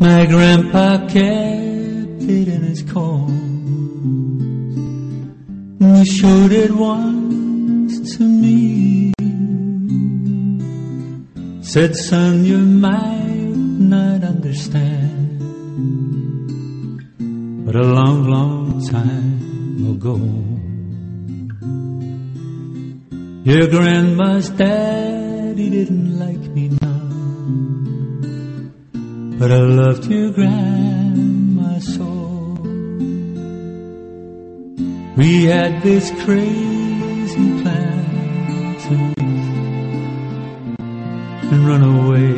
My grandpa kept it in his coat. And he showed it once to me. Said, son, you might not understand. But a long, long time ago, your grandma's daddy didn't like me. But I loved your grandma so. We had this crazy plan to leave and run away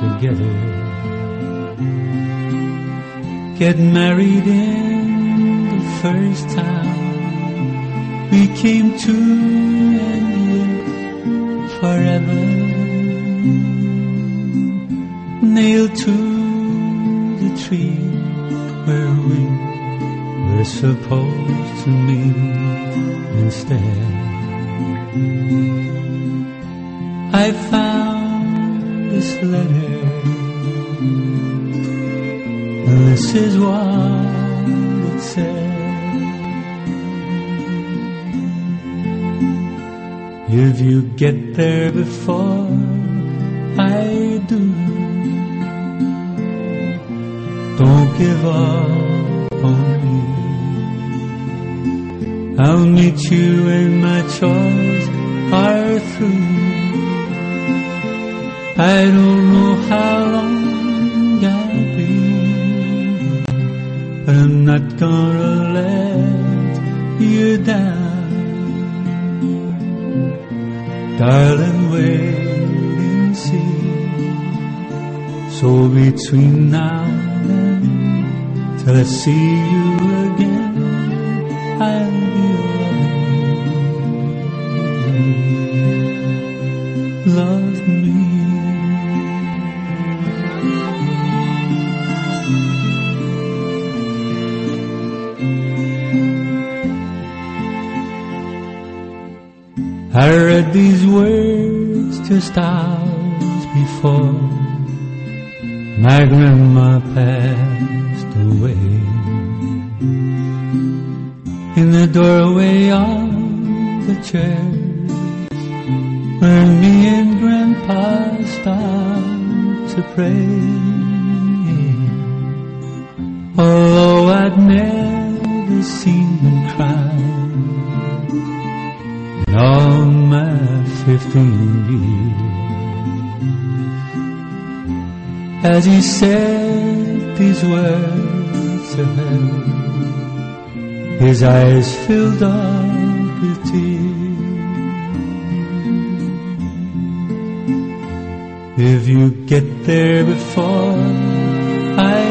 together. Get married in the first town we came to and live forever. Nailed to the tree where we were supposed to meet instead. I found this letter, and this is what it said. If you get there before I do, don't give up on me. I'll meet you when my chores are through. I don't know how long I'll be, but I'm not gonna let you down. Darling, wait and see. So between now till I see you again, I'll be. Love me. I read these words just hours before my grandma passed away. In the doorway of the church, where me and grandpa stopped to pray. Although I'd never seen him cry in all my fifteen years. As he said these words to her, his eyes filled up with tears. If you get there before I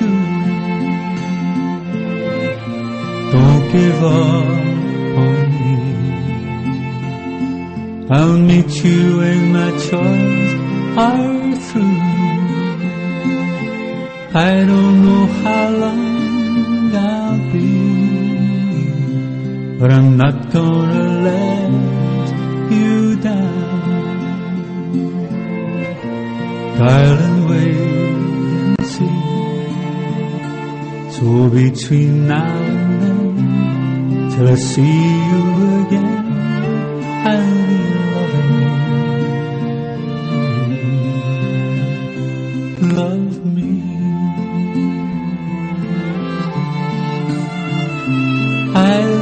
do, don't give up on me. I'll meet you when my chores are through. I don't know how long but I'm not gonna let you down. Darling, wait and see. So between now and then, till I see you again, I'll be loving you. Love me. I'll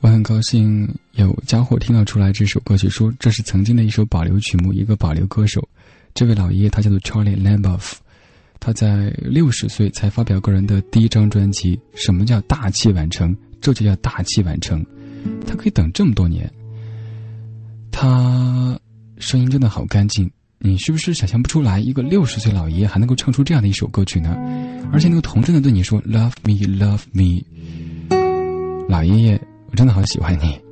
我很高兴有家伙听到出来这首歌曲，说这是曾经的一首保留曲目，一个保留歌手。这位老爷爷他叫做 Charlie Lamboff，他在六十岁才发表个人的第一张专辑。什么叫大器晚成？这就叫大器晚成。他可以等这么多年，他声音真的好干净。你是不是想象不出来，一个六十岁老爷爷还能够唱出这样的一首歌曲呢？而且那个童真的对你说 “Love me, love me”，老爷爷。我真的好喜欢你。